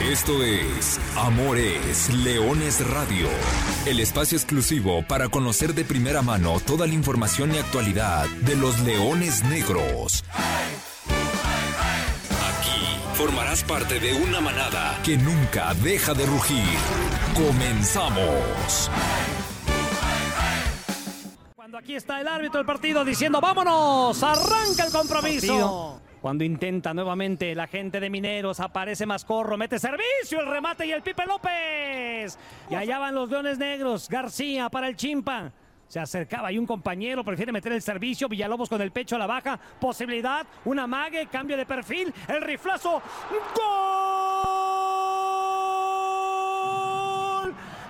Esto es Amores Leones Radio, el espacio exclusivo para conocer de primera mano toda la información y actualidad de los leones negros. Aquí formarás parte de una manada que nunca deja de rugir. Comenzamos. Cuando aquí está el árbitro del partido diciendo vámonos, arranca el compromiso. Cuando intenta nuevamente la gente de Mineros, aparece Mascorro, mete servicio, el remate y el Pipe López. Y allá van los Leones Negros, García para el Chimpa. Se acercaba y un compañero prefiere meter el servicio. Villalobos con el pecho a la baja. Posibilidad, una mague, cambio de perfil. El riflazo. ¡Gol!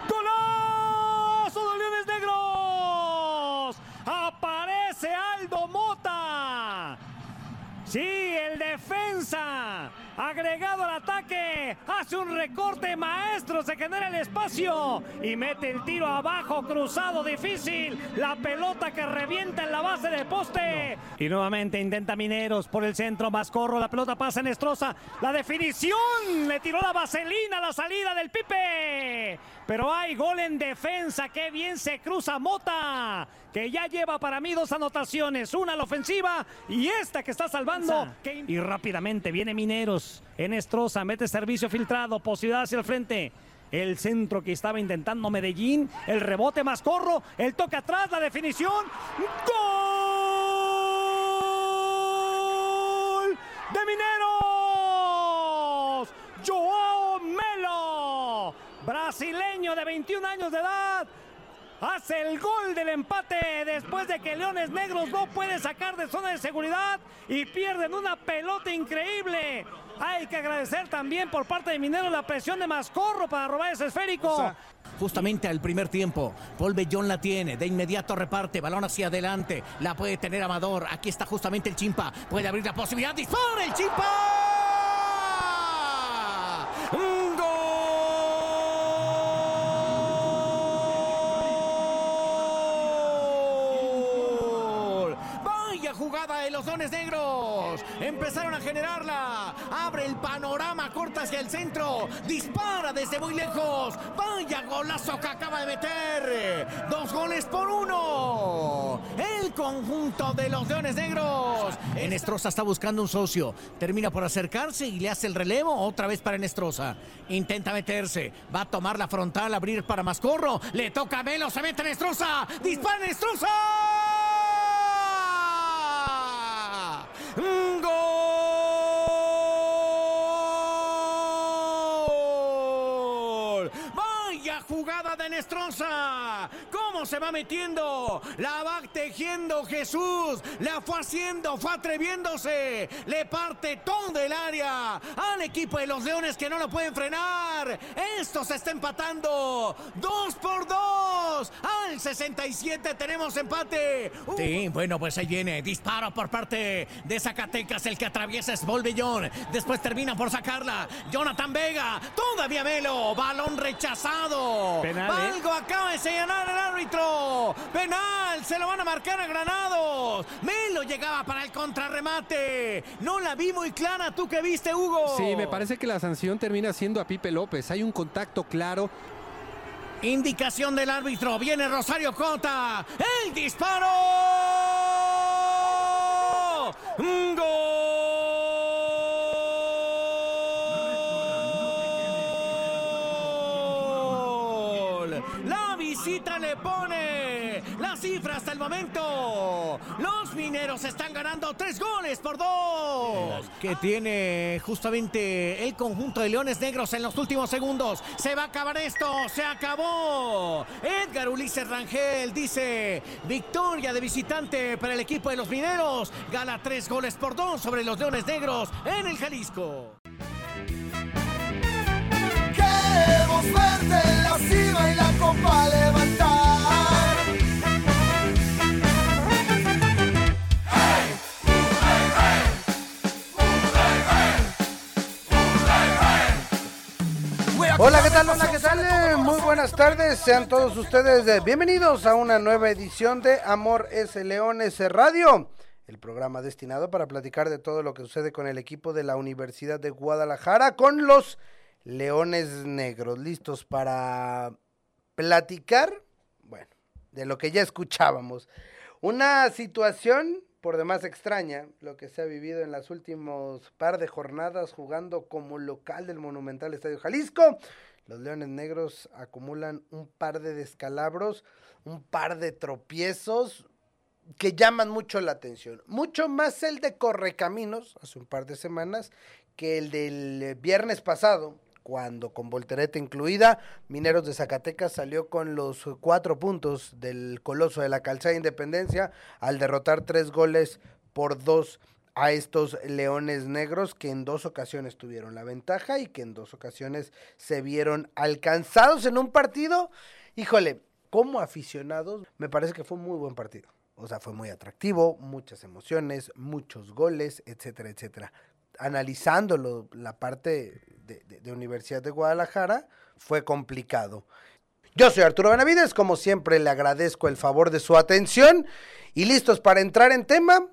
¡Golazo de Leones Negros! Aparece Aldo Mota. Sí, defensa. Agregado al ataque. Hace un recorte maestro. Se genera el espacio. Y mete el tiro abajo. Cruzado difícil. La pelota que revienta en la base del poste. Y nuevamente intenta Mineros por el centro. Mascorro. La pelota pasa en Estroza. La definición. Le tiró la vaselina a la salida del Pipe. Pero hay gol en defensa. Qué bien se cruza Mota. Que ya lleva para mí dos anotaciones. Una a la ofensiva y esta que está salvando. Y rápidamente viene Mineros. En Estroza. Mete servicio filtrado. Posibilidad hacia el frente. El centro que estaba intentando Medellín. El rebote más corro. El toque atrás. La definición. ¡Gol! ¡De Mineros! Joao Melo. Brasileño de 21 años de edad. Hace el gol del empate después de que Leones Negros no puede sacar de zona de seguridad y pierden una pelota increíble. Hay que agradecer también por parte de Mineros la presión de Mascorro para robar ese esférico. Justamente al primer tiempo, Paul Bellón la tiene, de inmediato reparte, balón hacia adelante, la puede tener Amador, aquí está justamente el Chimpa, puede abrir la posibilidad, dispara el Chimpa. ¡Un gol! Vaya jugada de los dones negros. Empezaron a generarla. Abre el panorama, corta hacia el centro. Dispara desde muy lejos. Vaya golazo que acaba de meter. Dos goles por uno. El conjunto de los leones negros. Enestrosa está buscando un socio. Termina por acercarse y le hace el relevo otra vez para Enestrosa. Intenta meterse. Va a tomar la frontal, abrir para Mascorro. Le toca a Melo, se mete Enestrosa. Dispara Enestrosa. Jugada de Nestroza! ¿Cómo se va metiendo? La va tejiendo Jesús. La fue haciendo, fue atreviéndose. Le parte todo el área al equipo de los Leones que no lo pueden frenar. Esto se está empatando. Dos por dos. Al 67 tenemos empate. Sí, bueno, pues ahí viene. Disparo por parte de Zacatecas. El que atraviesa es Volvillón. Después termina por sacarla. Jonathan Vega. Todavía Melo. Balón rechazado. Penal, ¿eh? Algo acaba de señalar el árbitro. Penal. Se lo van a marcar a Granados. Melo llegaba para el contrarremate. No la vi muy clara. ¿Tú qué viste, Hugo? Sí, me parece que la sanción termina siendo a Pipe López. Hay un contacto claro. Indicación del árbitro. Viene Rosario Cota. El disparo. Gol. Momento. Los mineros están ganando tres goles por dos. Que tiene justamente el conjunto de Leones Negros en los últimos segundos. Se va a acabar esto. Se acabó. Edgar Ulises Rangel dice victoria de visitante para el equipo de los mineros. Gana tres goles por dos sobre los Leones Negros en el Jalisco. Queremos verte en la cima y la copa. Hola, ¿qué tal? Hola, ¿qué tal? Muy buenas tardes. Sean todos ustedes eh, bienvenidos a una nueva edición de Amor S. Leones Radio, el programa destinado para platicar de todo lo que sucede con el equipo de la Universidad de Guadalajara, con los Leones Negros, listos para platicar, bueno, de lo que ya escuchábamos. Una situación por demás extraña, lo que se ha vivido en las últimos par de jornadas jugando como local del Monumental Estadio Jalisco. Los Leones Negros acumulan un par de descalabros, un par de tropiezos que llaman mucho la atención. Mucho más el de Correcaminos, hace un par de semanas, que el del viernes pasado, cuando con voltereta incluida, Mineros de Zacatecas salió con los cuatro puntos del Coloso de la Calzada Independencia al derrotar tres goles por dos a estos Leones Negros que en dos ocasiones tuvieron la ventaja y que en dos ocasiones se vieron alcanzados en un partido. Híjole, como aficionados, me parece que fue un muy buen partido. O sea, fue muy atractivo, muchas emociones, muchos goles, etcétera, etcétera. Analizándolo, la parte de, Universidad de Guadalajara fue complicado. Yo soy Arturo Benavides, como siempre le agradezco el favor de su atención y listos para entrar en tema.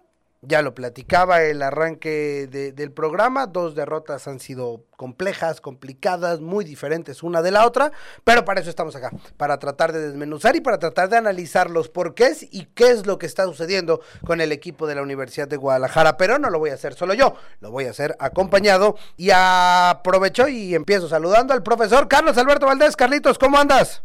Ya lo platicaba el arranque del programa, dos derrotas han sido complejas, complicadas, muy diferentes una de la otra, pero para eso estamos acá, para tratar de desmenuzar y para tratar de analizar los porqués y qué es lo que está sucediendo con el equipo de la Universidad de Guadalajara, pero no lo voy a hacer solo yo, lo voy a hacer acompañado y aprovecho y empiezo saludando al profesor Carlos Alberto Valdés. Carlitos, ¿cómo andas?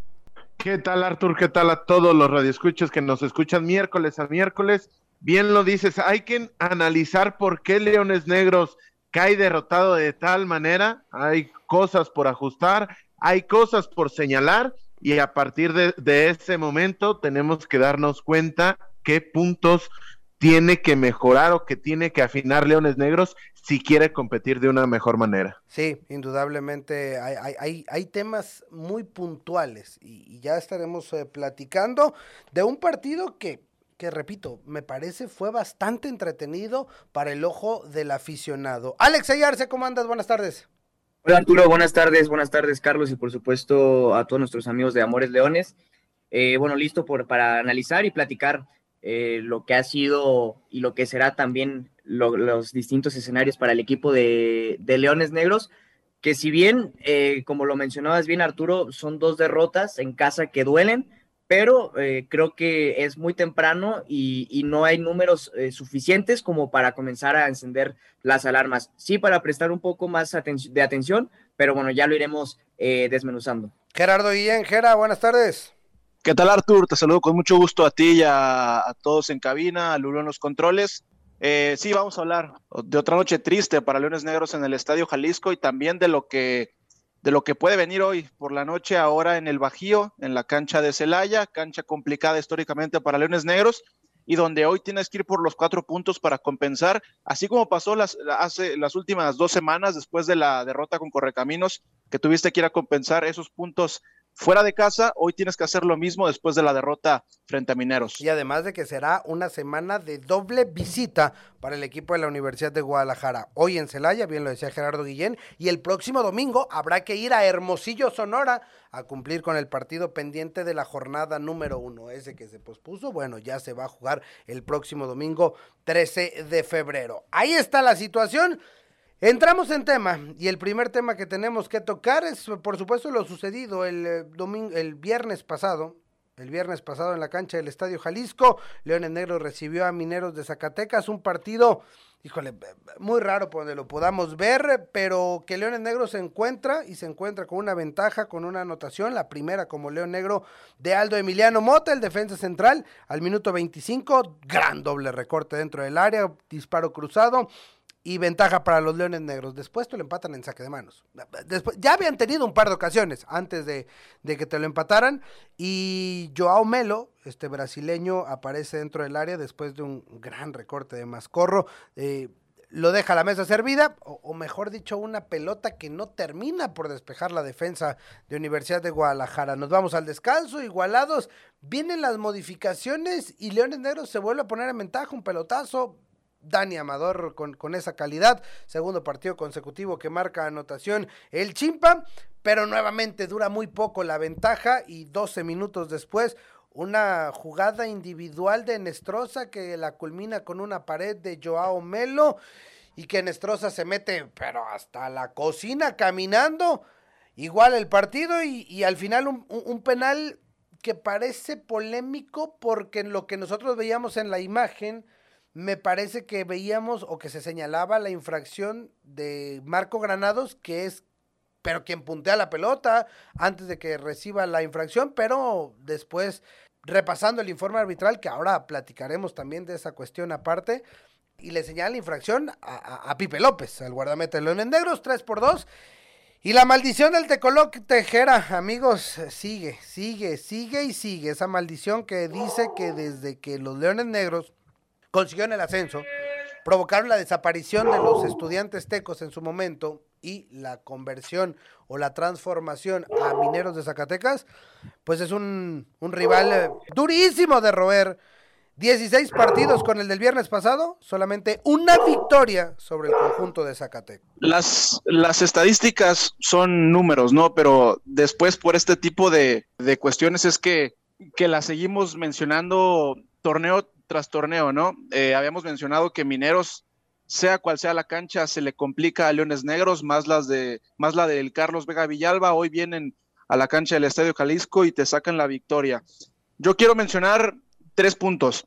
¿Qué tal Artur? ¿Qué tal a todos los radioescuchas que nos escuchan miércoles a miércoles? Bien lo dices, hay que analizar por qué Leones Negros cae derrotado de tal manera, hay cosas por ajustar, hay cosas por señalar y a partir de, ese momento tenemos que darnos cuenta qué puntos tiene que mejorar o que tiene que afinar Leones Negros si quiere competir de una mejor manera. Sí, indudablemente hay, temas muy puntuales y, ya estaremos eh, platicando de un partido que que repito, me parece fue bastante entretenido para el ojo del aficionado. Alex Ayarse, ¿cómo andas? Buenas tardes. Hola Arturo, buenas tardes, buenas tardes Carlos y por supuesto a todos nuestros amigos de Amores Leones. Eh, bueno, listo por, para analizar y platicar eh, lo que ha sido y lo que será también los distintos escenarios para el equipo de, Leones Negros, que si bien, eh, como lo mencionabas bien Arturo, son dos derrotas en casa que duelen, pero eh, creo que es muy temprano y, no hay números eh, suficientes como para comenzar a encender las alarmas. Sí, para prestar un poco más de atención, pero bueno, ya lo iremos eh, desmenuzando. Gerardo Guillén, Gera, buenas tardes. ¿Qué tal, Artur? Te saludo con mucho gusto a ti y a, todos en cabina, a Lulo en los controles. sí, vamos a hablar de otra noche triste para Leones Negros en el Estadio Jalisco y también de lo que de lo que puede venir hoy por la noche ahora en el Bajío, en la cancha de Celaya, cancha complicada históricamente para Leones Negros y donde hoy tienes que ir por los cuatro puntos para compensar, así como pasó las, hace las últimas dos semanas después de la derrota con Correcaminos, que tuviste que ir a compensar esos puntos fuera de casa, hoy tienes que hacer lo mismo después de la derrota frente a Mineros. Y además de que será una semana de doble visita para el equipo de la Universidad de Guadalajara. Hoy en Celaya, bien lo decía Gerardo Guillén, y el próximo domingo habrá que ir a Hermosillo, Sonora, a cumplir con el partido pendiente de la jornada número uno. Ese que se pospuso, bueno, ya se va a jugar el próximo domingo 13 de febrero. Ahí está la situación. Entramos en tema y el primer tema que tenemos que tocar es por supuesto lo sucedido el eh, domingo el viernes pasado, el viernes pasado en la cancha del Estadio Jalisco, Leones Negros recibió a Mineros de Zacatecas, un partido, híjole, muy raro por donde lo podamos ver, pero que Leones Negros se encuentra y se encuentra con una ventaja, con una anotación, la primera como León Negro de Aldo Emiliano Mota, el defensa central, al minuto 25, gran doble recorte dentro del área, disparo cruzado, y ventaja para los Leones Negros. Después te lo empatan en saque de manos. Después, ya habían tenido un par de ocasiones antes de, que te lo empataran y Joao Melo, este brasileño, aparece dentro del área después de un gran recorte de Mascorro. Eh, lo deja a la mesa servida, o, o, mejor dicho, una pelota que no termina por despejar la defensa de Universidad de Guadalajara. Nos vamos al descanso, igualados, vienen las modificaciones y Leones Negros se vuelve a poner en ventaja, un pelotazo, Dani Amador con, con, esa calidad. Segundo partido consecutivo que marca anotación el Chimpa, pero nuevamente dura muy poco la ventaja y 12 minutos después una jugada individual de Nestroza que la culmina con una pared de Joao Melo y que Nestroza se mete pero hasta la cocina caminando igual el partido y, y al final un, un, penal que parece polémico porque en lo que nosotros veíamos en la imagen, me parece que veíamos o que se señalaba la infracción de Marco Granados, que es, pero quien puntea la pelota antes de que reciba la infracción, pero después repasando el informe arbitral, que ahora platicaremos también de esa cuestión aparte, y le señala la infracción a, Pipe López, al guardameta de Leones Negros, 3 por 2. Y la maldición del Tecoloc Tejera, amigos, sigue, sigue, sigue y sigue. Esa maldición que dice que desde que los Leones Negros consiguieron el ascenso, provocaron la desaparición de los estudiantes tecos en su momento y la conversión o la transformación a mineros de Zacatecas, pues es un, un rival eh, durísimo de roer 16 partidos con el del viernes pasado, solamente una victoria sobre el conjunto de Zacatecas. Las, las estadísticas son números, ¿no? Pero después por este tipo de, de cuestiones es que, que las seguimos mencionando torneo tras torneo, ¿no? Eh, habíamos mencionado que Mineros, sea cual sea la cancha, se le complica a Leones Negros, más, las de, más la del Carlos Vega Villalba. Hoy vienen a la cancha del Estadio Jalisco y te sacan la victoria. Yo quiero mencionar tres puntos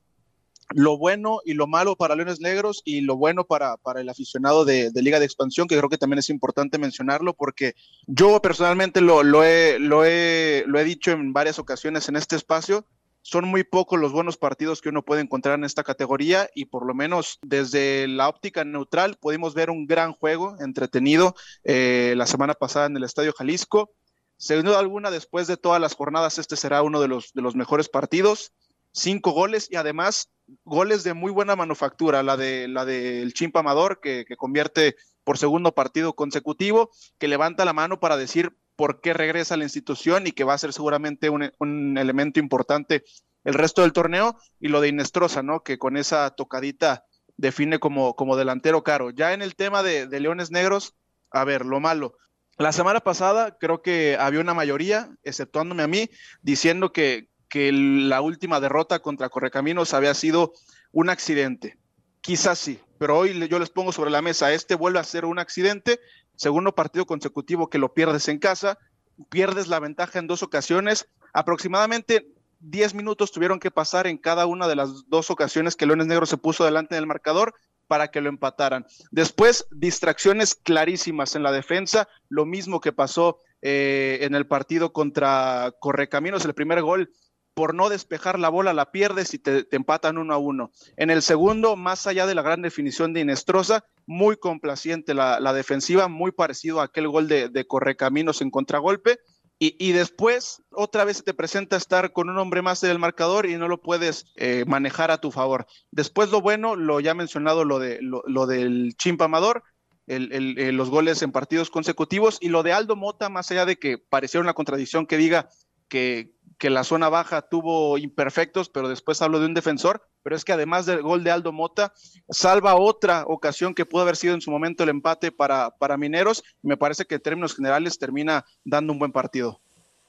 lo bueno y lo malo para Leones Negros y lo bueno para, para el aficionado de, Liga de Expansión, que creo que también es importante mencionarlo porque yo personalmente lo, lo, he, lo, he, lo he dicho en varias ocasiones en este espacio, son muy pocos los buenos partidos que uno puede encontrar en esta categoría y por lo menos desde la óptica neutral pudimos ver un gran juego entretenido eh, la semana pasada en el Estadio Jalisco. Sin duda alguna, después de todas las jornadas, este será uno de los, de los mejores partidos cinco goles y además goles de muy buena manufactura, la de la del Chimpa Amador, que, convierte por segundo partido consecutivo, que levanta la mano para decir por qué regresa a la institución y que va a ser seguramente un, elemento importante el resto del torneo, y lo de Inestrosa, ¿no? Que con esa tocadita define como, como delantero caro. Ya en el tema de, de Leones Negros, a ver, lo malo. La semana pasada creo que había una mayoría, exceptuándome a mí, diciendo que, que la última derrota contra Correcaminos había sido un accidente. Quizás sí, pero hoy yo les pongo sobre la mesa, este vuelve a ser un accidente, segundo partido consecutivo que lo pierdes en casa, pierdes la ventaja en dos ocasiones, aproximadamente 10 minutos tuvieron que pasar en cada una de las dos ocasiones que Leones Negros se puso delante del marcador para que lo empataran. Después, distracciones clarísimas en la defensa, lo mismo que pasó eh, en el partido contra Correcaminos, el primer gol por no despejar la bola la pierdes y te, empatan uno a uno. En el segundo, más allá de la gran definición de Inestrosa, muy complaciente la, defensiva, muy parecido a aquel gol de, Correcaminos en contragolpe. Y, después, otra vez te presenta estar con un hombre más del marcador y no lo puedes eh, manejar a tu favor. Después, lo bueno, lo ya mencionado, lo, de, lo, del Chimpa Amador, los goles en partidos consecutivos y lo de Aldo Mota, más allá de que pareciera una contradicción que diga que, que la zona baja tuvo imperfectos, pero después hablo de un defensor, pero es que además del gol de Aldo Mota, salva otra ocasión que pudo haber sido en su momento el empate para, para Mineros, me parece que en términos generales termina dando un buen partido.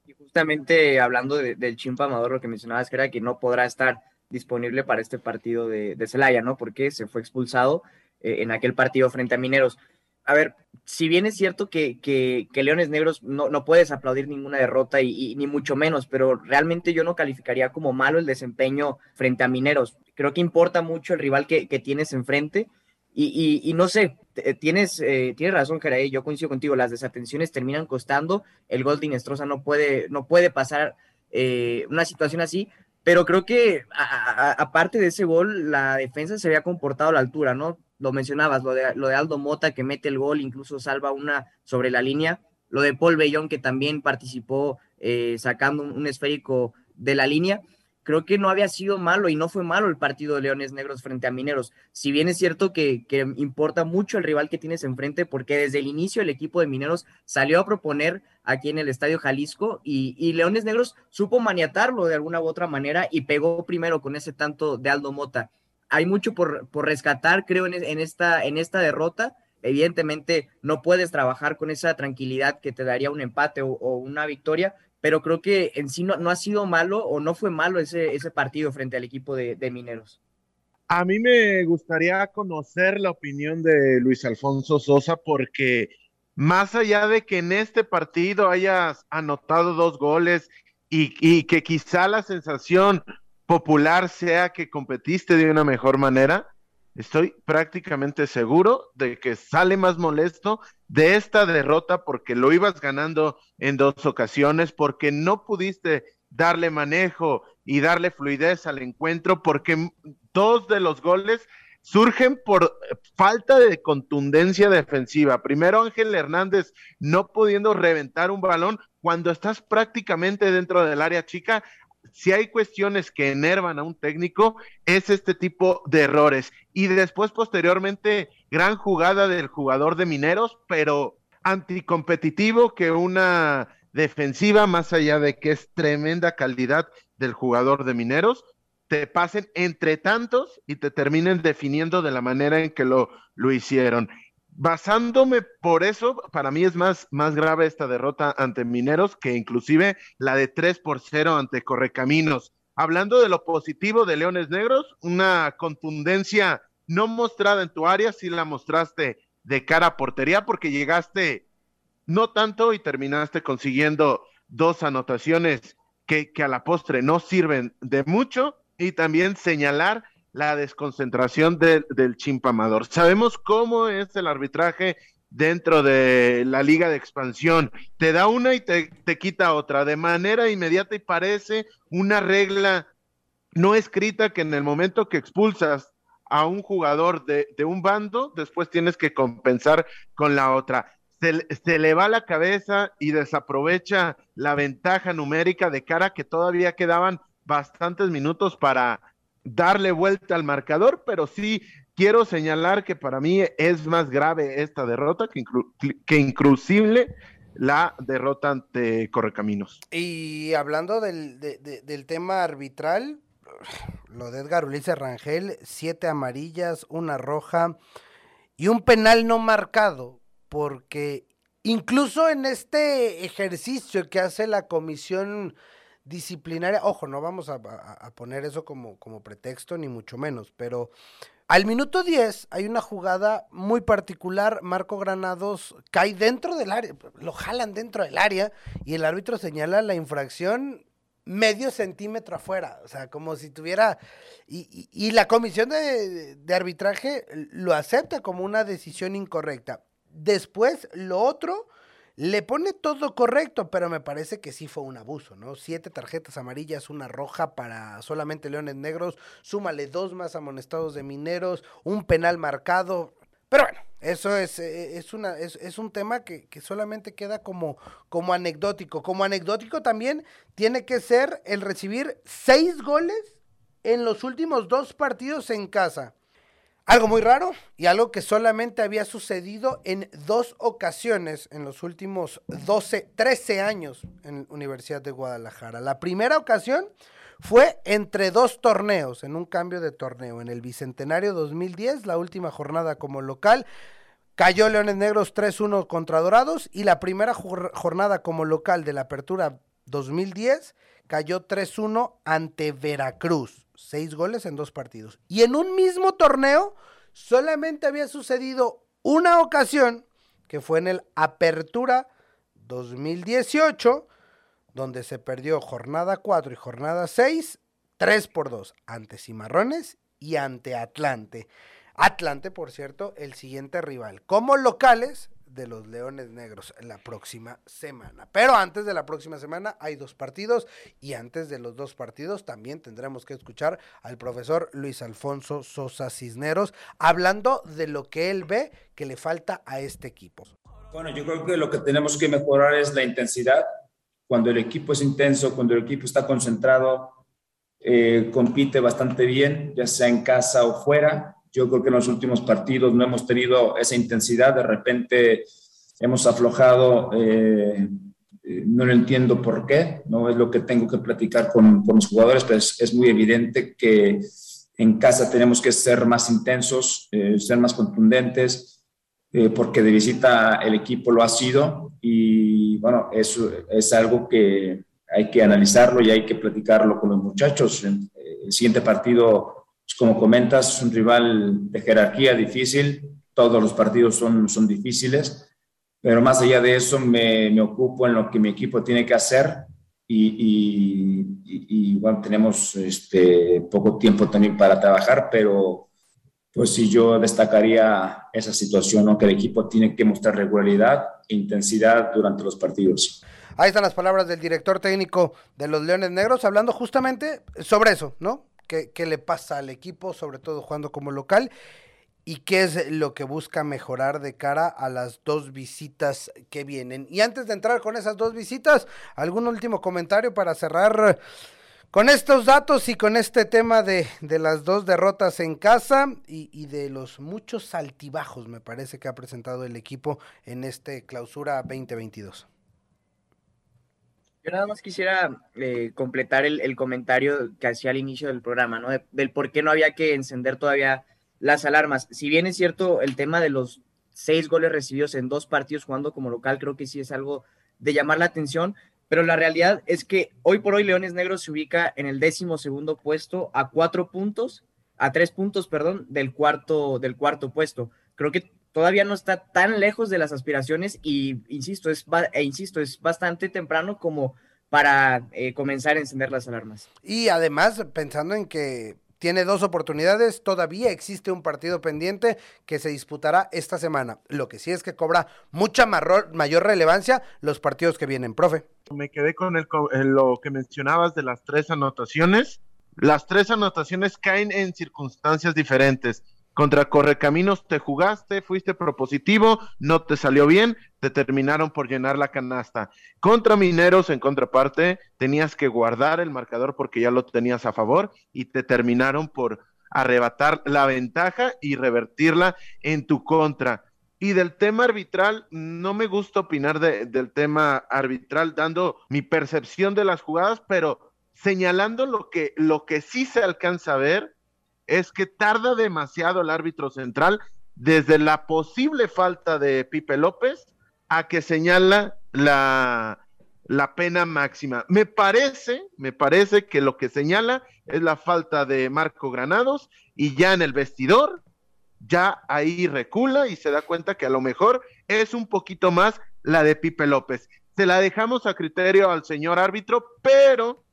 Y justamente hablando del Chimpa Amador, lo que mencionabas que era que no podrá estar disponible para este partido de, de Celaya, ¿no? Porque se fue expulsado eh, en aquel partido frente a Mineros a ver, si bien es cierto que, que, Leones Negros no, no, puedes aplaudir ninguna derrota y, ni mucho menos, pero realmente yo no calificaría como malo el desempeño frente a Mineros. Creo que importa mucho el rival que, tienes enfrente y, y, no sé, tienes, eh, tienes razón, Jeraí, yo coincido contigo, las desatenciones terminan costando, el gol de Inestrosa no puede, no puede pasar eh, una situación así, pero creo que aparte de ese gol, la defensa se había comportado a la altura, ¿no? Lo mencionabas, lo de, lo de Aldo Mota que mete el gol, incluso salva una sobre la línea, lo de Paul Bellón que también participó eh, sacando un, esférico de la línea. Creo que no había sido malo y no fue malo el partido de Leones Negros frente a Mineros. Si bien es cierto que, importa mucho el rival que tienes enfrente, porque desde el inicio el equipo de Mineros salió a proponer aquí en el Estadio Jalisco y, Leones Negros supo maniatarlo de alguna u otra manera y pegó primero con ese tanto de Aldo Mota hay mucho por, rescatar, creo, en, esta, en esta derrota. Evidentemente, no puedes trabajar con esa tranquilidad que te daría un empate o, una victoria, pero creo que en sí no, ha sido malo o no fue malo ese, ese partido frente al equipo de, Mineros. A mí me gustaría conocer la opinión de Luis Alfonso Sosa porque más allá de que en este partido hayas anotado dos goles y que quizá la sensación popular sea que competiste de una mejor manera, estoy prácticamente seguro de que sale más molesto de esta derrota porque lo ibas ganando en dos ocasiones, porque no pudiste darle manejo y darle fluidez al encuentro, porque dos de los goles surgen por falta de contundencia defensiva. Primero Ángel Hernández no pudiendo reventar un balón cuando estás prácticamente dentro del área chica. Si hay cuestiones que enervan a un técnico, es este tipo de errores. Y después, posteriormente, gran jugada del jugador de Mineros, pero anticompetitivo que una defensiva, más allá de que es tremenda calidad del jugador de Mineros, te pasen entre tantos y te terminen definiendo de la manera en que lo, lo hicieron. Basándome por eso, para mí es más, más grave esta derrota ante Mineros que inclusive la de 3 por 0 ante Correcaminos. Hablando de lo positivo de Leones Negros, una contundencia no mostrada en tu área, sí la mostraste de cara a portería porque llegaste no tanto y terminaste consiguiendo dos anotaciones que, que a la postre no sirven de mucho y también señalar la desconcentración del chimpamador. Sabemos cómo es el arbitraje dentro de la liga de expansión. Te da una y te, te, quita otra de manera inmediata y parece una regla no escrita que en el momento que expulsas a un jugador de, de un bando, después tienes que compensar con la otra. Se, se, le va la cabeza y desaprovecha la ventaja numérica de cara que todavía quedaban bastantes minutos para darle vuelta al marcador, pero sí quiero señalar que para mí es más grave esta derrota que, que inclusive la derrota ante Correcaminos. Y hablando del, de, de, del tema arbitral, lo de Edgar Ulises Rangel, siete amarillas, una roja y un penal no marcado, porque incluso en este ejercicio que hace la comisión disciplinaria, ojo, no vamos a, poner eso como, pretexto, ni mucho menos, pero al minuto 10 hay una jugada muy particular, Marco Granados cae dentro del área, lo jalan dentro del área y el árbitro señala la infracción medio centímetro afuera, o sea, como si tuviera, y, y, y la comisión de, arbitraje lo acepta como una decisión incorrecta. Después, lo otro, le pone todo correcto, pero me parece que sí fue un abuso, ¿no? Siete tarjetas amarillas, una roja para solamente Leones Negros, súmale dos más amonestados de Mineros, un penal marcado. Pero bueno, eso es, es, una, es, es un tema que, que, solamente queda como, como anecdótico. Como anecdótico también tiene que ser el recibir seis goles en los últimos dos partidos en casa. Algo muy raro y algo que solamente había sucedido en dos ocasiones en los últimos 12, 13 años en Universidad de Guadalajara. La primera ocasión fue entre dos torneos, en un cambio de torneo. En el Bicentenario 2010, la última jornada como local, cayó Leones Negros 3-1 contra Dorados y la primera jornada como local de la Apertura 2010 cayó 3-1 ante Veracruz seis goles en dos partidos. Y en un mismo torneo solamente había sucedido una ocasión, que fue en el Apertura 2018, donde se perdió jornada 4 y jornada 6, 3 por 2, ante Cimarrones y ante Atlante. Atlante, por cierto, el siguiente rival. Como locales, de los Leones Negros la próxima semana. Pero antes de la próxima semana hay dos partidos y antes de los dos partidos también tendremos que escuchar al profesor Luis Alfonso Sosa Cisneros hablando de lo que él ve que le falta a este equipo. Bueno, yo creo que lo que tenemos que mejorar es la intensidad. Cuando el equipo es intenso, cuando el equipo está concentrado, eh, compite bastante bien, ya sea en casa o fuera. Yo creo que en los últimos partidos no hemos tenido esa intensidad, de repente hemos aflojado, eh, no lo entiendo por qué, no es lo que tengo que platicar con, con los jugadores, pero es, es, muy evidente que en casa tenemos que ser más intensos, eh, ser más contundentes, eh, porque de visita el equipo lo ha sido y bueno, eso es algo que hay que analizarlo y hay que platicarlo con los muchachos. El siguiente partido pues, como comentas, es un rival de jerarquía difícil, todos los partidos son, son difíciles pero más allá de eso me, me ocupo en lo que mi equipo tiene que hacer y, y, bueno, tenemos este, poco tiempo también para trabajar, pero pues sí yo destacaría esa situación, ¿no? que el equipo tiene que mostrar regularidad e intensidad durante los partidos. Ahí están las palabras del director técnico de los Leones Negros, hablando justamente sobre eso, ¿no? ¿Qué, qué le pasa al equipo, sobre todo jugando como local? y qué es lo que busca mejorar de cara a las dos visitas que vienen. Y antes de entrar con esas dos visitas, algún último comentario para cerrar con estos datos y con este tema de, de las dos derrotas en casa y, y, de los muchos altibajos, me parece que ha presentado el equipo en este clausura 2022. Yo nada más quisiera eh, completar el, comentario que hacía al inicio del programa, ¿no? De, del por qué no había que encender todavía las alarmas. Si bien es cierto el tema de los seis goles recibidos en dos partidos jugando como local, creo que sí es algo de llamar la atención, pero la realidad es que hoy por hoy Leones Negros se ubica en el décimo segundo puesto a cuatro puntos, a tres puntos, perdón, del cuarto, del cuarto puesto. Creo que todavía no está tan lejos de las aspiraciones y insisto, es, e insisto, es bastante temprano como para eh, comenzar a encender las alarmas. Y además, pensando en que tiene dos oportunidades, todavía existe un partido pendiente que se disputará esta semana. Lo que sí es que cobra mucha mayor relevancia los partidos que vienen, profe. Me quedé con el, lo que mencionabas de las tres anotaciones. Las tres anotaciones caen en circunstancias diferentes. Contra Correcaminos te jugaste, fuiste propositivo, no te salió bien, te terminaron por llenar la canasta. Contra Mineros, en contraparte, tenías que guardar el marcador porque ya lo tenías a favor y te terminaron por arrebatar la ventaja y revertirla en tu contra. Y del tema arbitral, no me gusta opinar de, del tema arbitral dando mi percepción de las jugadas, pero señalando lo que, lo que sí se alcanza a ver es que tarda demasiado el árbitro central desde la posible falta de Pipe López a que señala la, la pena máxima. Me parece, me parece que lo que señala es la falta de Marco Granados y ya en el vestidor, ya ahí recula y se da cuenta que a lo mejor es un poquito más la de Pipe López. Se la dejamos a criterio al señor árbitro, pero,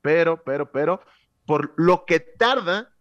pero, pero, pero, por lo que tarda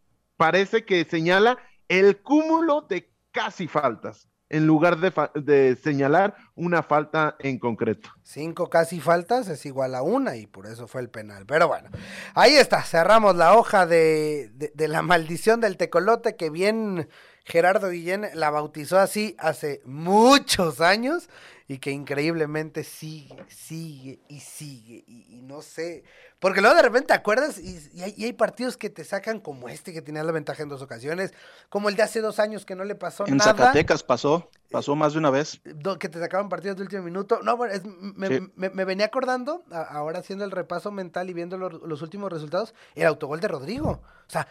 parece que señala el cúmulo de casi faltas en lugar de, señalar una falta en concreto. Cinco casi faltas es igual a una y por eso fue el penal. Pero bueno, ahí está, cerramos la hoja de, de, de la maldición del tecolote que bien Gerardo Guillén la bautizó así hace muchos años y que increíblemente sigue, sigue y sigue y, y no sé, porque luego de repente te acuerdas y, y, hay, y, hay, partidos que te sacan como este que tenía la ventaja en dos ocasiones, como el de hace dos años que no le pasó en nada. En Zacatecas pasó, pasó más de una vez. Que te sacaban partidos de último minuto. No, bueno, es, me, sí. me, me, venía acordando, ahora haciendo el repaso mental y viendo los, los, últimos resultados, el autogol de Rodrigo. O sea,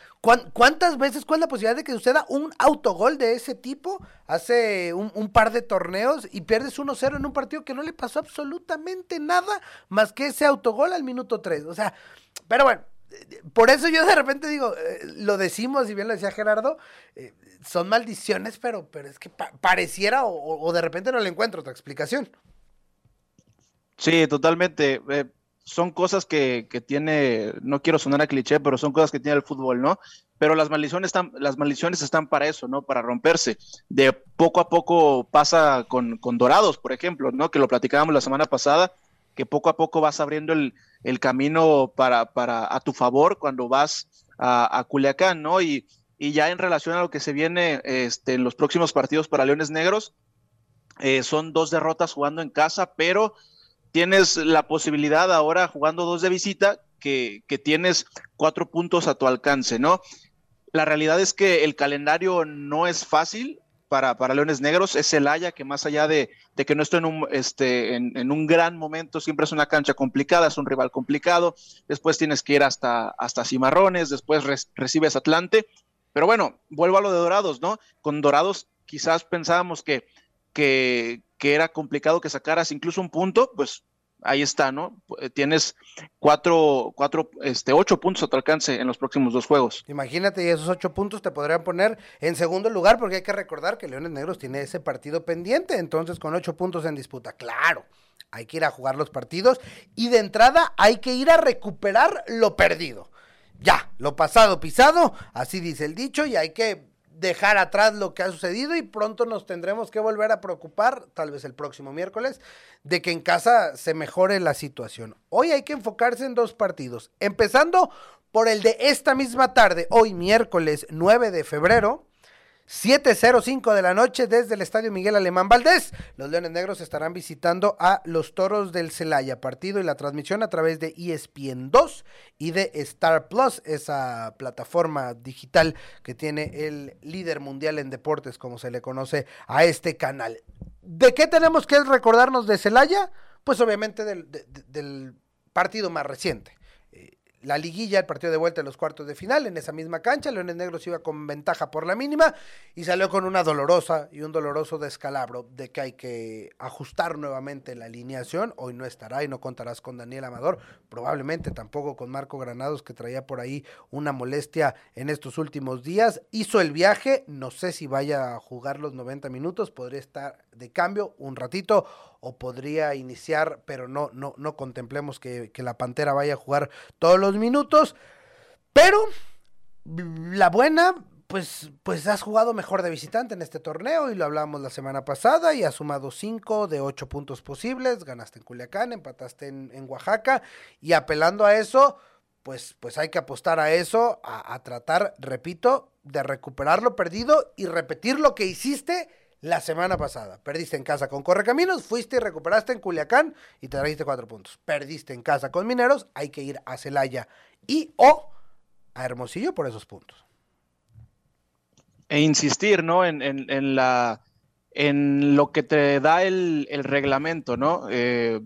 ¿cuántas veces, cuál es la posibilidad de que suceda un autogol de ese tipo hace un, un par de torneos y pierdes 1-0 en un partido que no le pasó absolutamente nada más que ese autogol al minuto 3? O sea, pero bueno, por eso yo de repente digo, eh, lo decimos, y bien lo decía Gerardo, eh, son maldiciones, pero, pero es que pa pareciera o, o, de repente no le encuentro otra explicación. Sí, totalmente. Eh, son cosas que, que, tiene, no quiero sonar a cliché, pero son cosas que tiene el fútbol, ¿no? Pero las maldiciones están, las maldiciones están para eso, ¿no? Para romperse. De poco a poco pasa con, con Dorados, por ejemplo, ¿no? Que lo platicábamos la semana pasada que poco a poco vas abriendo el, el camino para, para, a tu favor cuando vas a, a Culiacán, ¿no? Y, y, ya en relación a lo que se viene este, en los próximos partidos para Leones Negros, eh, son dos derrotas jugando en casa, pero tienes la posibilidad ahora jugando dos de visita que, que tienes cuatro puntos a tu alcance, ¿no? La realidad es que el calendario no es fácil, para, para Leones Negros es el Haya, que más allá de, de que no esté en un, este, en, en, un gran momento, siempre es una cancha complicada, es un rival complicado, después tienes que ir hasta, hasta Cimarrones, después re, recibes Atlante, pero bueno, vuelvo a lo de Dorados, ¿no? Con Dorados quizás pensábamos que, que, que era complicado que sacaras incluso un punto, pues ahí está, ¿no? Eh, tienes cuatro, cuatro, este, ocho puntos a tu alcance en los próximos dos juegos. Imagínate, y esos ocho puntos te podrían poner en segundo lugar, porque hay que recordar que Leones Negros tiene ese partido pendiente, entonces con ocho puntos en disputa, claro. Hay que ir a jugar los partidos y de entrada hay que ir a recuperar lo perdido. Ya, lo pasado pisado, así dice el dicho, y hay que dejar atrás lo que ha sucedido y pronto nos tendremos que volver a preocupar, tal vez el próximo miércoles, de que en casa se mejore la situación. Hoy hay que enfocarse en dos partidos, empezando por el de esta misma tarde, hoy miércoles 9 de febrero, 7.05 de la noche desde el Estadio Miguel Alemán Valdés. Los Leones Negros estarán visitando a los Toros del Celaya. Partido y la transmisión a través de ESPN 2 y de Star Plus, esa plataforma digital que tiene el líder mundial en deportes, como se le conoce a este canal. ¿De qué tenemos que recordarnos de Celaya? Pues obviamente del, del partido más reciente la liguilla, el partido de vuelta en los cuartos de final, en esa misma cancha, Leones Negros iba con ventaja por la mínima y salió con una dolorosa y un doloroso descalabro de que hay que ajustar nuevamente la alineación. Hoy no estará y no contarás con Daniel Amador, probablemente tampoco con Marco Granados que traía por ahí una molestia en estos últimos días. Hizo el viaje, no sé si vaya a jugar los 90 minutos, podría estar de cambio un ratito o podría iniciar, pero no, no, no contemplemos que, que la Pantera vaya a jugar todos los minutos. Pero la buena, pues, pues has jugado mejor de visitante en este torneo y lo hablamos la semana pasada y has sumado cinco de ocho puntos posibles, ganaste en Culiacán, empataste en, en Oaxaca y apelando a eso, pues, pues hay que apostar a eso, a, a tratar, repito, de recuperar lo perdido y repetir lo que hiciste la semana pasada. Perdiste en casa con Correcaminos, fuiste y recuperaste en Culiacán y te trajiste cuatro puntos. Perdiste en casa con Mineros, hay que ir a Celaya y o a Hermosillo por esos puntos. E insistir, ¿no? En, en, la en lo que te da el, reglamento, ¿no? Eh,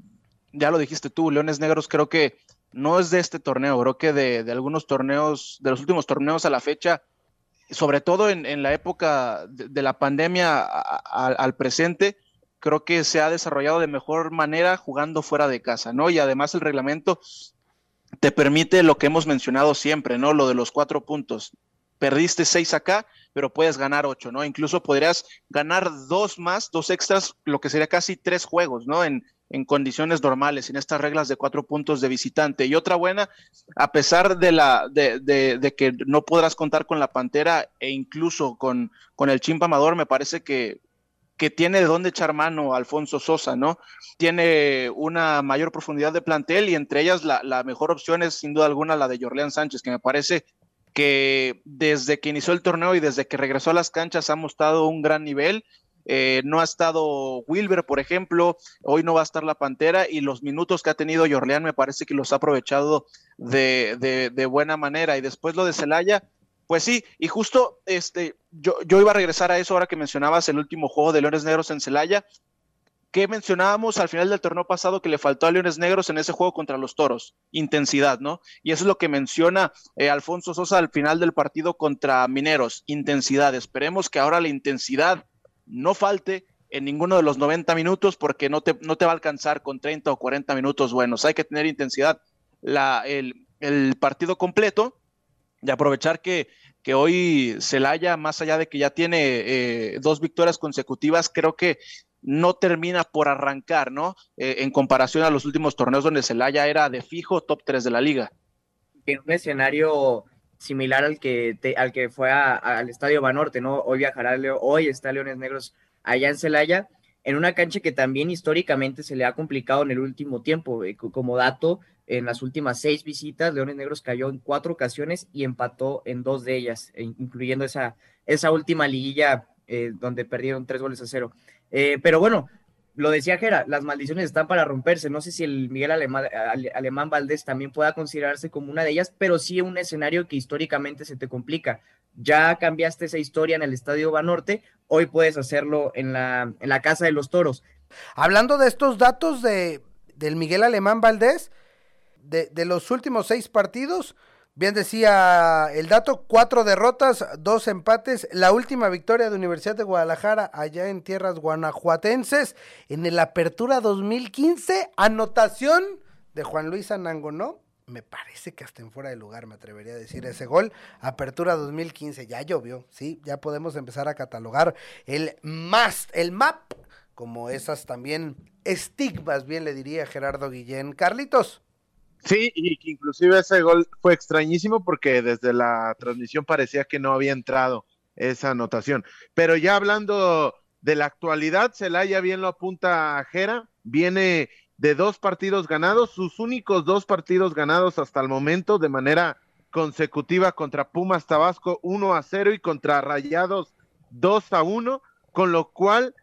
ya lo dijiste tú, Leones Negros creo que no es de este torneo, creo que de, de algunos torneos, de los últimos torneos a la fecha, sobre todo en, la época de, la pandemia al presente, creo que se ha desarrollado de mejor manera jugando fuera de casa, ¿no? Y además el reglamento te permite lo que hemos mencionado siempre, ¿no? Lo de los cuatro puntos. Perdiste seis acá, pero puedes ganar ocho, ¿no? Incluso podrías ganar dos más, dos extras, lo que sería casi tres juegos, ¿no? En, en condiciones normales, en estas reglas de cuatro puntos de visitante. Y otra buena, a pesar de, la, de, de, que no podrás contar con la Pantera e incluso con, con el Chimpa Amador, me parece que, que tiene de dónde echar mano Alfonso Sosa, ¿no? Tiene una mayor profundidad de plantel y entre ellas la, la mejor opción es sin duda alguna la de Jorleán Sánchez, que me parece que desde que inició el torneo y desde que regresó a las canchas ha mostrado un gran nivel eh, no ha estado Wilber, por ejemplo, hoy no va a estar la Pantera y los minutos que ha tenido Jorleán me parece que los ha aprovechado de, buena manera. Y después lo de Celaya, pues sí, y justo este, yo, yo iba a regresar a eso ahora que mencionabas el último juego de Leones Negros en Celaya. ¿Qué mencionábamos al final del torneo pasado que le faltó a Leones Negros en ese juego contra los Toros? Intensidad, ¿no? Y eso es lo que menciona eh, Alfonso Sosa al final del partido contra Mineros, intensidad. Esperemos que ahora la intensidad no falte en ninguno de los 90 minutos porque no te, no te va a alcanzar con 30 o 40 minutos buenos. Hay que tener intensidad la, el, partido completo y aprovechar que, que hoy Celaya, más allá de que ya tiene eh, dos victorias consecutivas, creo que no termina por arrancar, ¿no? Eh, en comparación a los últimos torneos donde Celaya era de fijo top 3 de la liga. En un escenario similar al que, al que fue al Estadio Banorte, ¿no? Hoy viajará, hoy está Leones Negros allá en Celaya, en una cancha que también históricamente se le ha complicado en el último tiempo. Eh, como dato, en las últimas seis visitas, Leones Negros cayó en cuatro ocasiones y empató en dos de ellas, e incluyendo esa, esa última liguilla eh, donde perdieron tres goles a cero. Eh, pero bueno, lo decía Jera, las maldiciones están para romperse. No sé si el Miguel Alemán, Valdés también pueda considerarse como una de ellas, pero sí un escenario que históricamente se te complica. Ya cambiaste esa historia en el Estadio Banorte, hoy puedes hacerlo en la, en la Casa de los Toros. Hablando de estos datos de, del Miguel Alemán Valdés, de, de los últimos seis partidos, Bien decía el dato, cuatro derrotas, dos empates, la última victoria de Universidad de Guadalajara allá en tierras guanajuatenses en el Apertura 2015, anotación de Juan Luis Anangonó, me parece que hasta en fuera de lugar me atrevería a decir ese gol, Apertura 2015, ya llovió, sí, ya podemos empezar a catalogar el más, el MAP, como esas también estigmas, bien le diría Gerardo Guillén. Carlitos. Sí, y que inclusive ese gol fue extrañísimo porque desde la transmisión parecía que no había entrado esa anotación. Pero ya hablando de la actualidad, Celaya bien lo apunta a Jera, viene de dos partidos ganados, sus únicos dos partidos ganados hasta el momento de manera consecutiva contra Pumas Tabasco 1 a 0 y contra Rayados 2 a 1, con lo cual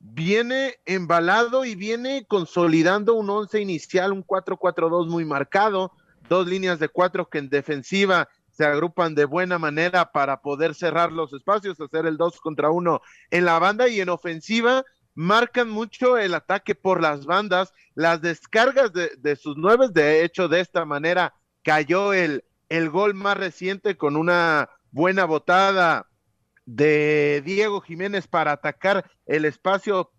viene embalado y viene consolidando un once inicial, un 4-4-2 muy marcado, dos líneas de cuatro que en defensiva se agrupan de buena manera para poder cerrar los espacios, hacer el 2 contra 1 en la banda y en ofensiva marcan mucho el ataque por las bandas, las descargas de, de sus nueve, de hecho de esta manera cayó el, el gol más reciente con una buena botada de Diego Jiménez para atacar el espacio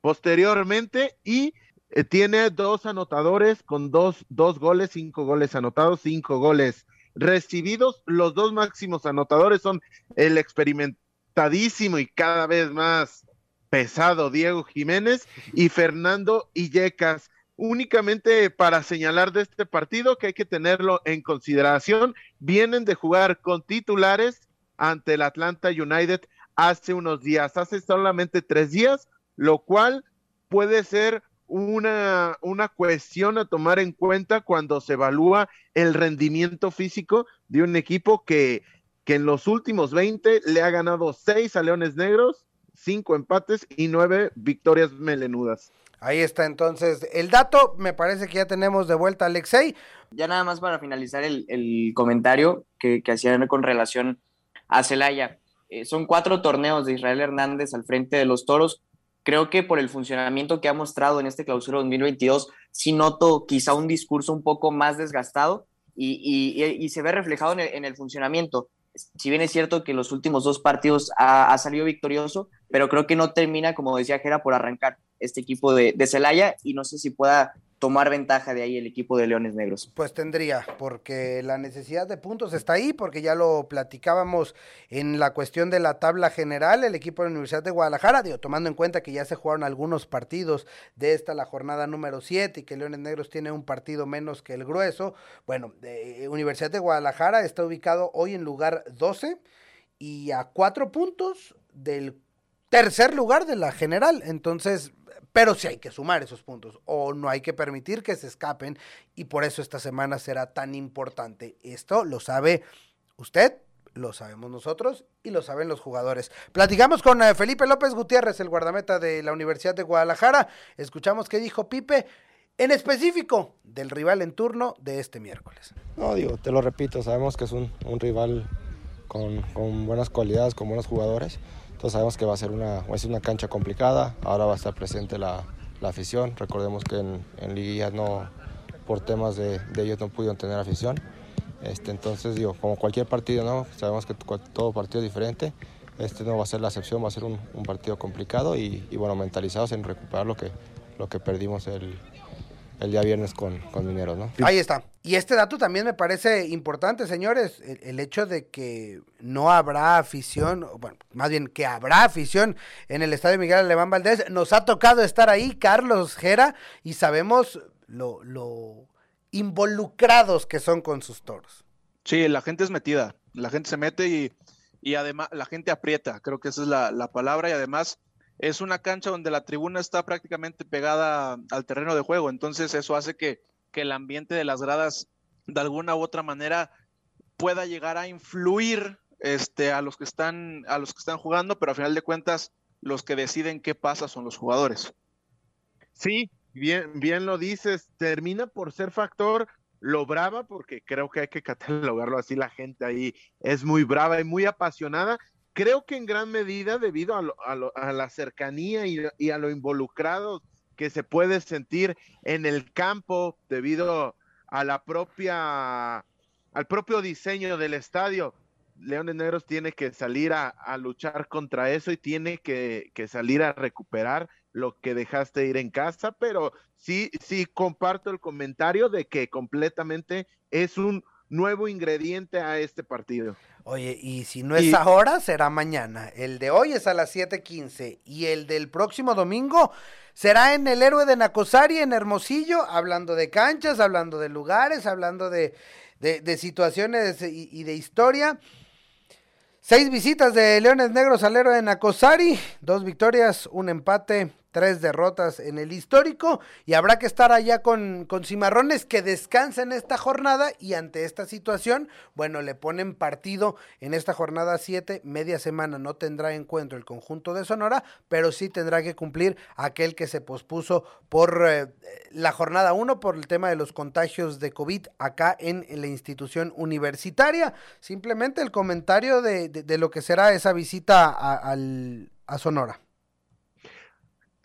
posteriormente y eh, tiene dos anotadores con dos, dos goles, cinco goles anotados, cinco goles recibidos. Los dos máximos anotadores son el experimentadísimo y cada vez más pesado Diego Jiménez y Fernando Illecas. Únicamente para señalar de este partido que hay que tenerlo en consideración, vienen de jugar con titulares ante el Atlanta United hace unos días, hace solamente tres días, lo cual puede ser una, una cuestión a tomar en cuenta cuando se evalúa el rendimiento físico de un equipo que, que en los últimos 20 le ha ganado seis a Leones Negros, cinco empates y nueve victorias melenudas. Ahí está entonces el dato, me parece que ya tenemos de vuelta a Alexei. Ya nada más para finalizar el, el comentario que, que hacían con relación a Celaya. Eh, son cuatro torneos de Israel Hernández al frente de los Toros. Creo que por el funcionamiento que ha mostrado en este clausura 2022, sí noto quizá un discurso un poco más desgastado y, se ve reflejado en el, funcionamiento. Si bien es cierto que los últimos dos partidos ha, salido victorioso, pero creo que no termina, como decía Jera, por arrancar este equipo de, de Celaya y no sé si pueda tomar ventaja de ahí el equipo de Leones Negros? Pues tendría, porque la necesidad de puntos está ahí, porque ya lo platicábamos en la cuestión de la tabla general, el equipo de la Universidad de Guadalajara, digo, tomando en cuenta que ya se jugaron algunos partidos de esta, la jornada número 7, y que Leones Negros tiene un partido menos que el grueso, bueno, eh, Universidad de Guadalajara está ubicado hoy en lugar 12 y a cuatro puntos del tercer lugar de la general, entonces pero sí hay que sumar esos puntos o no hay que permitir que se escapen y por eso esta semana será tan importante. Esto lo sabe usted, lo sabemos nosotros y lo saben los jugadores. Platicamos con eh, Felipe López Gutiérrez, el guardameta de la Universidad de Guadalajara. Escuchamos qué dijo Pipe en específico del rival en turno de este miércoles. No, digo, te lo repito, sabemos que es un, rival con, con buenas cualidades, con buenos jugadores entonces sabemos que va a ser una, una cancha complicada, ahora va a estar presente la, afición, recordemos que en, en no, por temas de, ellos no pudieron tener afición, este, entonces digo, como cualquier partido, ¿no? sabemos que todo partido es diferente, este no va a ser la excepción, va a ser un, partido complicado y, y, bueno, mentalizados en recuperar lo que, lo que perdimos el, el día viernes con, con Mineros, ¿no? Ahí está. Y este dato también me parece importante, señores, el, hecho de que no habrá afición, bueno, más bien que habrá afición en el Estadio Miguel Alemán Valdés. Nos ha tocado estar ahí, Carlos Gera, y sabemos lo, involucrados que son con sus toros. Sí, la gente es metida, la gente se mete y, y además la gente aprieta, creo que esa es la palabra, y además es una cancha donde la tribuna está prácticamente pegada al terreno de juego, entonces eso hace que, el ambiente de las gradas de alguna u otra manera pueda llegar a influir este, a, los que están, a los que están jugando, pero a final de cuentas los que deciden qué pasa son los jugadores. Sí, bien, bien lo dices, termina por ser factor lo brava, porque creo que hay que catalogarlo así, la gente ahí es muy brava y muy apasionada, creo que en gran medida debido a, la cercanía y, a lo involucrado que se puede sentir en el campo debido a la propia al propio diseño del estadio. Leones Negros tiene que salir a, luchar contra eso y tiene que, que, salir a recuperar lo que dejaste ir en casa, pero sí, sí comparto el comentario de que completamente es un nuevo ingrediente a este partido. Oye, y si no es ahora, será mañana. El de hoy es a las 7:15 y el del próximo domingo será en el héroe de Nacosari, en Hermosillo, hablando de canchas, hablando de lugares, hablando de, de, situaciones y, y, de historia. Seis visitas de Leones Negros al héroe de Nacosari, dos victorias, un empate, tres derrotas en el histórico y habrá que estar allá con, con Cimarrones que descansa en esta jornada y ante esta situación, bueno, le ponen partido en esta jornada 7, media semana no tendrá encuentro el conjunto de Sonora, pero sí tendrá que cumplir aquel que se pospuso por eh, la jornada 1 por el tema de los contagios de COVID acá en, la institución universitaria. Simplemente el comentario de, de, lo que será esa visita a Sonora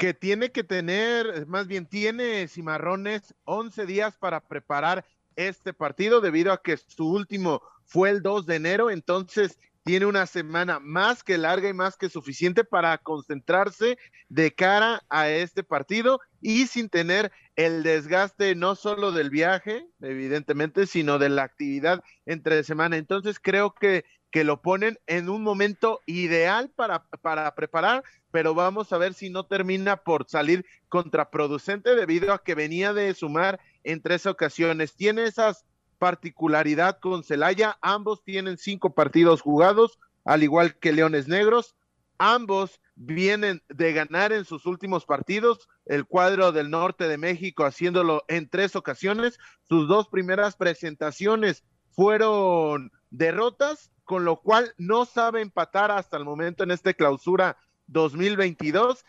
que tiene que tener, más bien tiene Cimarrones 11 días para preparar este partido debido a que su último fue el 2 de enero, entonces tiene una semana más que larga y más que suficiente para concentrarse de cara a este partido y sin tener el desgaste no solo del viaje, evidentemente, sino de la actividad entre semana. Entonces creo que que lo ponen en un momento ideal para, para preparar, pero vamos a ver si no termina por salir contraproducente debido a que venía de sumar en tres ocasiones. Tiene esas particularidad con Celaya, ambos tienen cinco partidos jugados, al igual que Leones Negros, ambos vienen de ganar en sus últimos partidos, el cuadro del norte de México haciéndolo en tres ocasiones, sus dos primeras presentaciones fueron derrotas con lo cual no sabe empatar hasta el momento en este clausura 2022.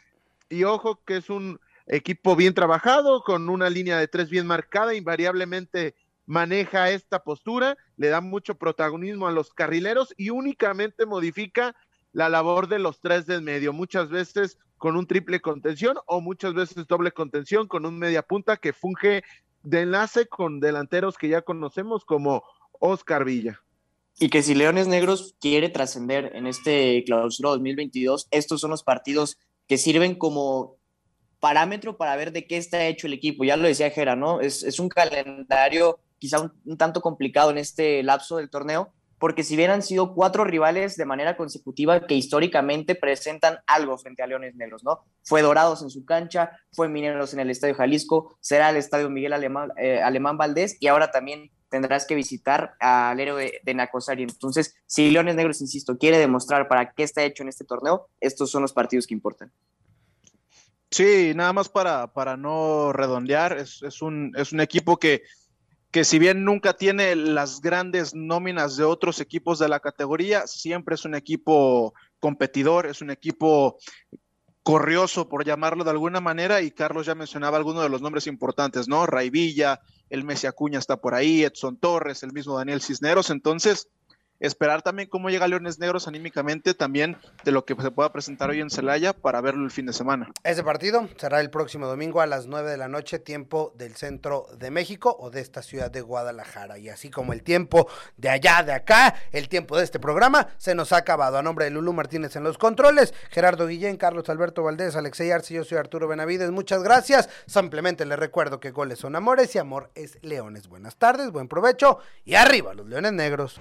Y ojo que es un equipo bien trabajado, con una línea de tres bien marcada, invariablemente maneja esta postura, le da mucho protagonismo a los carrileros y únicamente modifica la labor de los tres del medio, muchas veces con un triple contención o muchas veces doble contención con un media punta que funge de enlace con delanteros que ya conocemos como Oscar Villa y que si Leones Negros quiere trascender en este clausura 2022, estos son los partidos que sirven como parámetro para ver de qué está hecho el equipo. Ya lo decía Jera, ¿no? Es, es un calendario quizá un, tanto complicado en este lapso del torneo, porque si bien han sido cuatro rivales de manera consecutiva que históricamente presentan algo frente a Leones Negros, ¿no? Fue Dorados en su cancha, fue Mineros en el Estadio Jalisco, será el Estadio Miguel Alemán, eh, Alemán Valdés y ahora también tendrás que visitar al héroe de Nacosari. Entonces, si Leones Negros, insisto, quiere demostrar para qué está hecho en este torneo, estos son los partidos que importan. Sí, nada más para, para no redondear, es, un, es un equipo que, que si bien nunca tiene las grandes nóminas de otros equipos de la categoría, siempre es un equipo competidor, es un equipo corrioso, por llamarlo de alguna manera, y Carlos ya mencionaba algunos de los nombres importantes, ¿no? Villa, el Messi Acuña está por ahí, Edson Torres, el mismo Daniel Cisneros, entonces esperar también cómo llega Leones Negros anímicamente, también de lo que se pueda presentar hoy en Celaya para verlo el fin de semana. Ese partido será el próximo domingo a las 9 de la noche, tiempo del centro de México o de esta ciudad de Guadalajara. Y así como el tiempo de allá, de acá, el tiempo de este programa se nos ha acabado. A nombre de Lulú Martínez en los controles, Gerardo Guillén, Carlos Alberto Valdés, Alexey Arce, yo soy Arturo Benavides. Muchas gracias. Simplemente les recuerdo que goles son amores y amor es leones. Buenas tardes, buen provecho y arriba los leones negros.